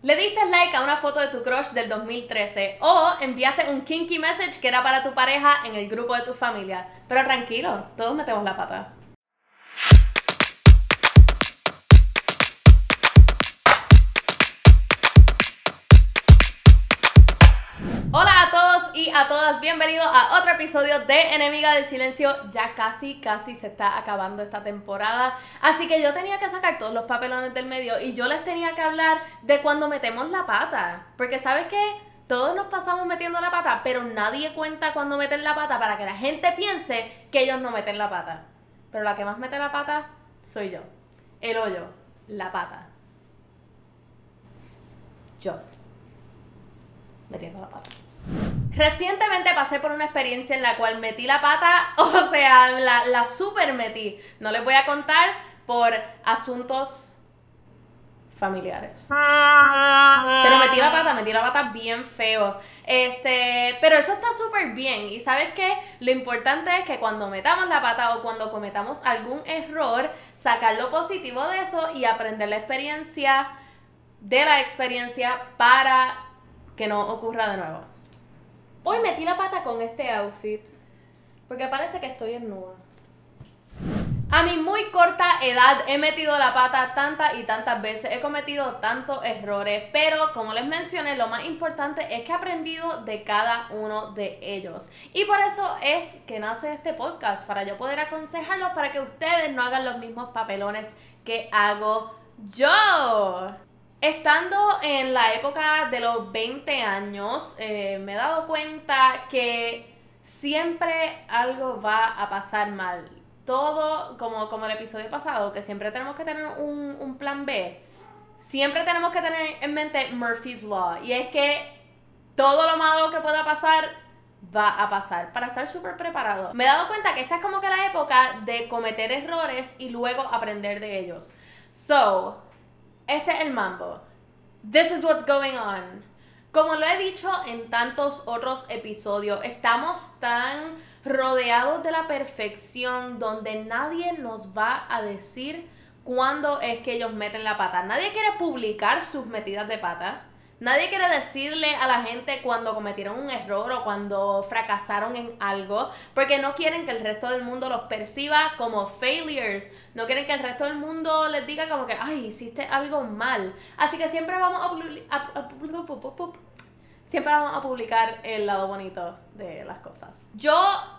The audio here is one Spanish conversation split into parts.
Le diste like a una foto de tu crush del 2013 o enviaste un kinky message que era para tu pareja en el grupo de tu familia. Pero tranquilo, todos metemos la pata. A todas, bienvenidos a otro episodio de Enemiga del Silencio. Ya casi, casi se está acabando esta temporada, así que yo tenía que sacar todos los papelones del medio y yo les tenía que hablar de cuando metemos la pata. Porque sabes qué, todos nos pasamos metiendo la pata, pero nadie cuenta cuando meten la pata para que la gente piense que ellos no meten la pata. Pero la que más mete la pata soy yo. El hoyo, la pata. Yo metiendo la pata. Recientemente pasé por una experiencia en la cual metí la pata, o sea, la, la super metí. No les voy a contar por asuntos familiares. Pero metí la pata, metí la pata bien feo. Este, pero eso está súper bien. Y sabes qué? Lo importante es que cuando metamos la pata o cuando cometamos algún error, sacar lo positivo de eso y aprender la experiencia de la experiencia para que no ocurra de nuevo. Hoy metí la pata con este outfit porque parece que estoy en nuda. A mi muy corta edad he metido la pata tantas y tantas veces, he cometido tantos errores, pero como les mencioné, lo más importante es que he aprendido de cada uno de ellos. Y por eso es que nace este podcast, para yo poder aconsejarlos para que ustedes no hagan los mismos papelones que hago yo. Estando en la época de los 20 años, eh, me he dado cuenta que siempre algo va a pasar mal. Todo, como, como el episodio pasado, que siempre tenemos que tener un, un plan B. Siempre tenemos que tener en mente Murphy's Law. Y es que todo lo malo que pueda pasar va a pasar para estar súper preparado. Me he dado cuenta que esta es como que la época de cometer errores y luego aprender de ellos. So, este es el mambo. This is what's going on. Como lo he dicho en tantos otros episodios, estamos tan rodeados de la perfección donde nadie nos va a decir cuándo es que ellos meten la pata. Nadie quiere publicar sus metidas de pata. Nadie quiere decirle a la gente cuando cometieron un error o cuando fracasaron en algo, porque no quieren que el resto del mundo los perciba como failures. No quieren que el resto del mundo les diga como que, ay, hiciste algo mal. Así que siempre vamos a, siempre vamos a publicar el lado bonito de las cosas. Yo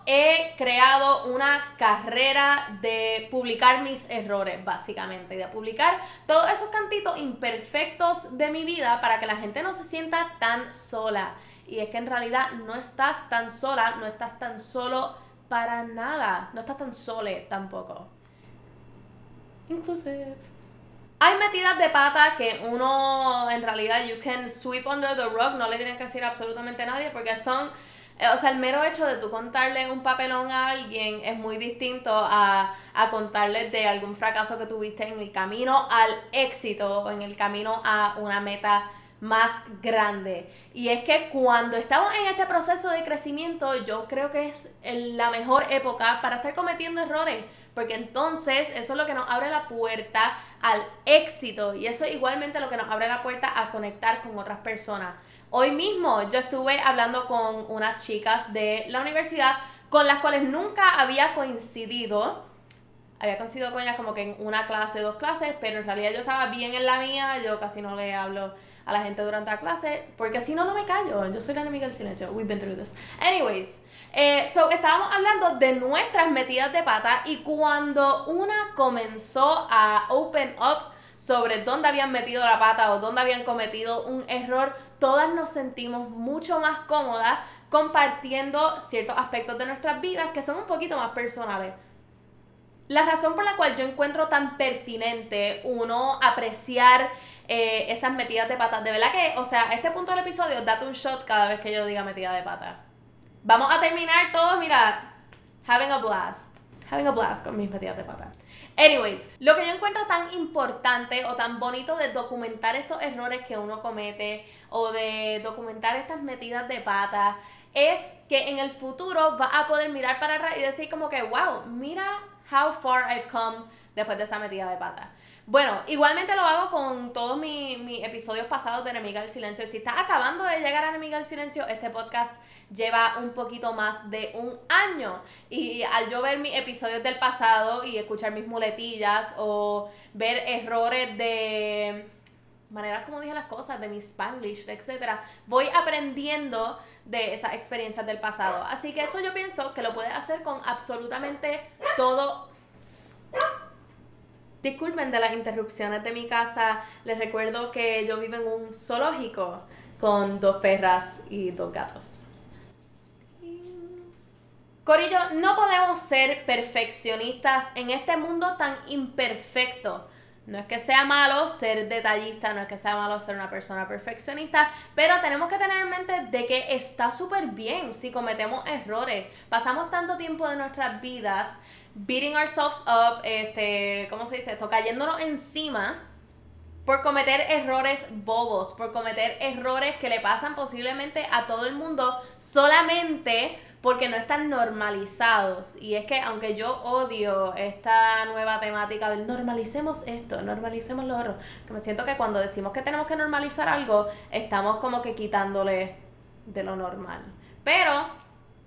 he creado una carrera de publicar mis errores, básicamente, de publicar todos esos cantitos imperfectos de mi vida para que la gente no se sienta tan sola. Y es que en realidad no estás tan sola, no estás tan solo para nada, no estás tan sole tampoco. Inclusive. Hay metidas de pata que uno en realidad you can sweep under the rug, no le tienes que decir absolutamente a nadie porque son, eh, o sea, el mero hecho de tú contarle un papelón a alguien es muy distinto a, a contarle de algún fracaso que tuviste en el camino al éxito o en el camino a una meta más grande. Y es que cuando estamos en este proceso de crecimiento, yo creo que es la mejor época para estar cometiendo errores porque entonces eso es lo que nos abre la puerta al éxito y eso es igualmente lo que nos abre la puerta a conectar con otras personas. Hoy mismo yo estuve hablando con unas chicas de la universidad con las cuales nunca había coincidido. Había coincidido con ellas como que en una clase, dos clases, pero en realidad yo estaba bien en la mía, yo casi no le hablo a la gente durante la clase, porque así no, no me callo. Yo soy la enemiga del silencio. We've been through this. Anyways, eh, so estábamos hablando de nuestras metidas de pata y cuando una comenzó a open up sobre dónde habían metido la pata o dónde habían cometido un error, todas nos sentimos mucho más cómodas compartiendo ciertos aspectos de nuestras vidas que son un poquito más personales. La razón por la cual yo encuentro tan pertinente uno apreciar eh, esas metidas de patas, de verdad que, o sea, a este punto del episodio, date un shot cada vez que yo diga metida de pata. Vamos a terminar todos, mira, having a blast. Having a blast con mis metidas de pata. Anyways, lo que yo encuentro tan importante o tan bonito de documentar estos errores que uno comete o de documentar estas metidas de pata es que en el futuro va a poder mirar para atrás y decir como que, wow, mira how far I've come después de esa metida de pata. Bueno, igualmente lo hago con todos mis, mis episodios pasados de Enemiga del Silencio. Si estás acabando de llegar a Enemiga del Silencio, este podcast lleva un poquito más de un año. Y al yo ver mis episodios del pasado y escuchar mis muletillas o ver errores de maneras como dije las cosas, de mi spanglish, etcétera, voy aprendiendo de esas experiencias del pasado. Así que eso yo pienso que lo puedes hacer con absolutamente todo. Disculpen de las interrupciones de mi casa. Les recuerdo que yo vivo en un zoológico con dos perras y dos gatos. Corillo, no podemos ser perfeccionistas en este mundo tan imperfecto. No es que sea malo ser detallista, no es que sea malo ser una persona perfeccionista, pero tenemos que tener en mente de que está súper bien si cometemos errores. Pasamos tanto tiempo de nuestras vidas beating ourselves up, este, ¿cómo se dice esto? Cayéndonos encima por cometer errores bobos, por cometer errores que le pasan posiblemente a todo el mundo solamente porque no están normalizados. Y es que aunque yo odio esta nueva temática del normalicemos esto, normalicemos lo otro, que me siento que cuando decimos que tenemos que normalizar algo, estamos como que quitándole de lo normal. Pero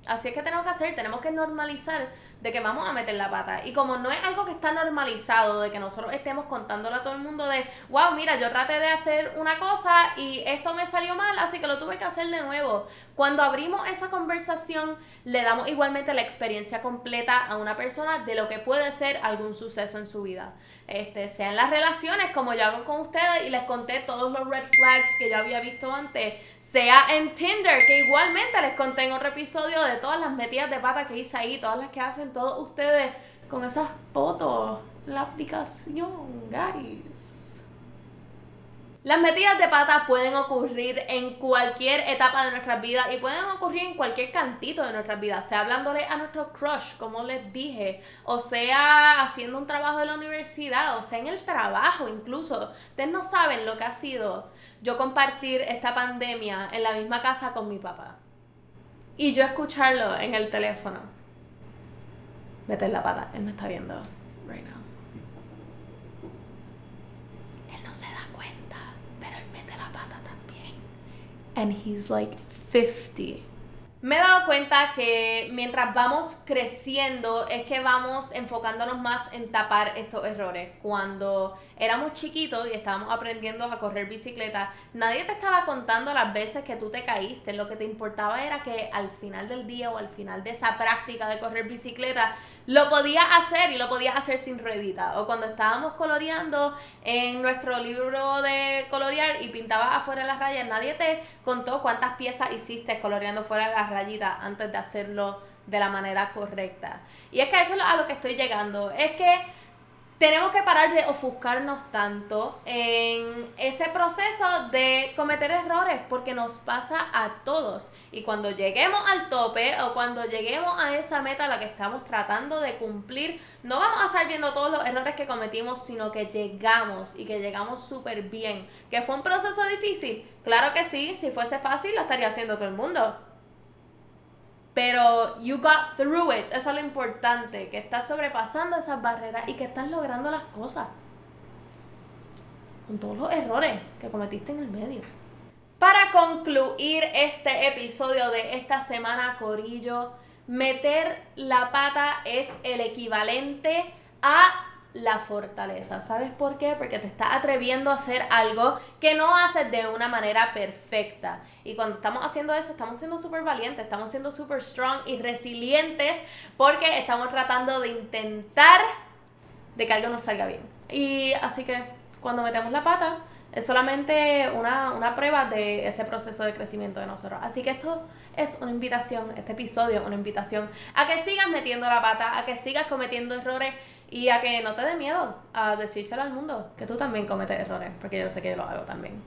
así es que tenemos que hacer, tenemos que normalizar de que vamos a meter la pata. Y como no es algo que está normalizado, de que nosotros estemos contándole a todo el mundo de, wow, mira, yo traté de hacer una cosa y esto me salió mal, así que lo tuve que hacer de nuevo. Cuando abrimos esa conversación, le damos igualmente la experiencia completa a una persona de lo que puede ser algún suceso en su vida. Este, sea en las relaciones, como yo hago con ustedes y les conté todos los red flags que yo había visto antes, sea en Tinder, que igualmente les conté en otro episodio de todas las metidas de pata que hice ahí, todas las que hacen todos ustedes con esas fotos, la aplicación, guys. Las metidas de pata pueden ocurrir en cualquier etapa de nuestras vidas y pueden ocurrir en cualquier cantito de nuestras vidas, sea hablándole a nuestro crush, como les dije, o sea haciendo un trabajo de la universidad, o sea en el trabajo incluso. Ustedes no saben lo que ha sido yo compartir esta pandemia en la misma casa con mi papá y yo escucharlo en el teléfono meter la pata. Él me está viendo right now. Él no se da cuenta, pero él mete la pata también. And he's like 50 me he dado cuenta que mientras vamos creciendo es que vamos enfocándonos más en tapar estos errores. Cuando éramos chiquitos y estábamos aprendiendo a correr bicicleta, nadie te estaba contando las veces que tú te caíste. Lo que te importaba era que al final del día o al final de esa práctica de correr bicicleta lo podías hacer y lo podías hacer sin ruedita. O cuando estábamos coloreando en nuestro libro de colorear y pintabas afuera las rayas, nadie te contó cuántas piezas hiciste coloreando fuera las rayitas antes de hacerlo de la manera correcta. Y es que eso es a lo que estoy llegando. Es que tenemos que parar de ofuscarnos tanto en ese proceso de cometer errores porque nos pasa a todos. Y cuando lleguemos al tope o cuando lleguemos a esa meta a la que estamos tratando de cumplir, no vamos a estar viendo todos los errores que cometimos, sino que llegamos y que llegamos súper bien. ¿Que fue un proceso difícil? Claro que sí, si fuese fácil lo estaría haciendo todo el mundo. Pero you got through it. Eso es lo importante. Que estás sobrepasando esas barreras y que estás logrando las cosas. Con todos los errores que cometiste en el medio. Para concluir este episodio de esta semana, Corillo, meter la pata es el equivalente a la fortaleza. ¿Sabes por qué? Porque te estás atreviendo a hacer algo que no haces de una manera perfecta. Y cuando estamos haciendo eso, estamos siendo súper valientes, estamos siendo súper strong y resilientes porque estamos tratando de intentar de que algo nos salga bien. Y así que cuando metemos la pata, es solamente una, una prueba de ese proceso de crecimiento de nosotros. Así que esto es una invitación, este episodio es una invitación a que sigas metiendo la pata, a que sigas cometiendo errores y a que no te dé miedo a decírselo al mundo, que tú también cometes errores, porque yo sé que lo hago también.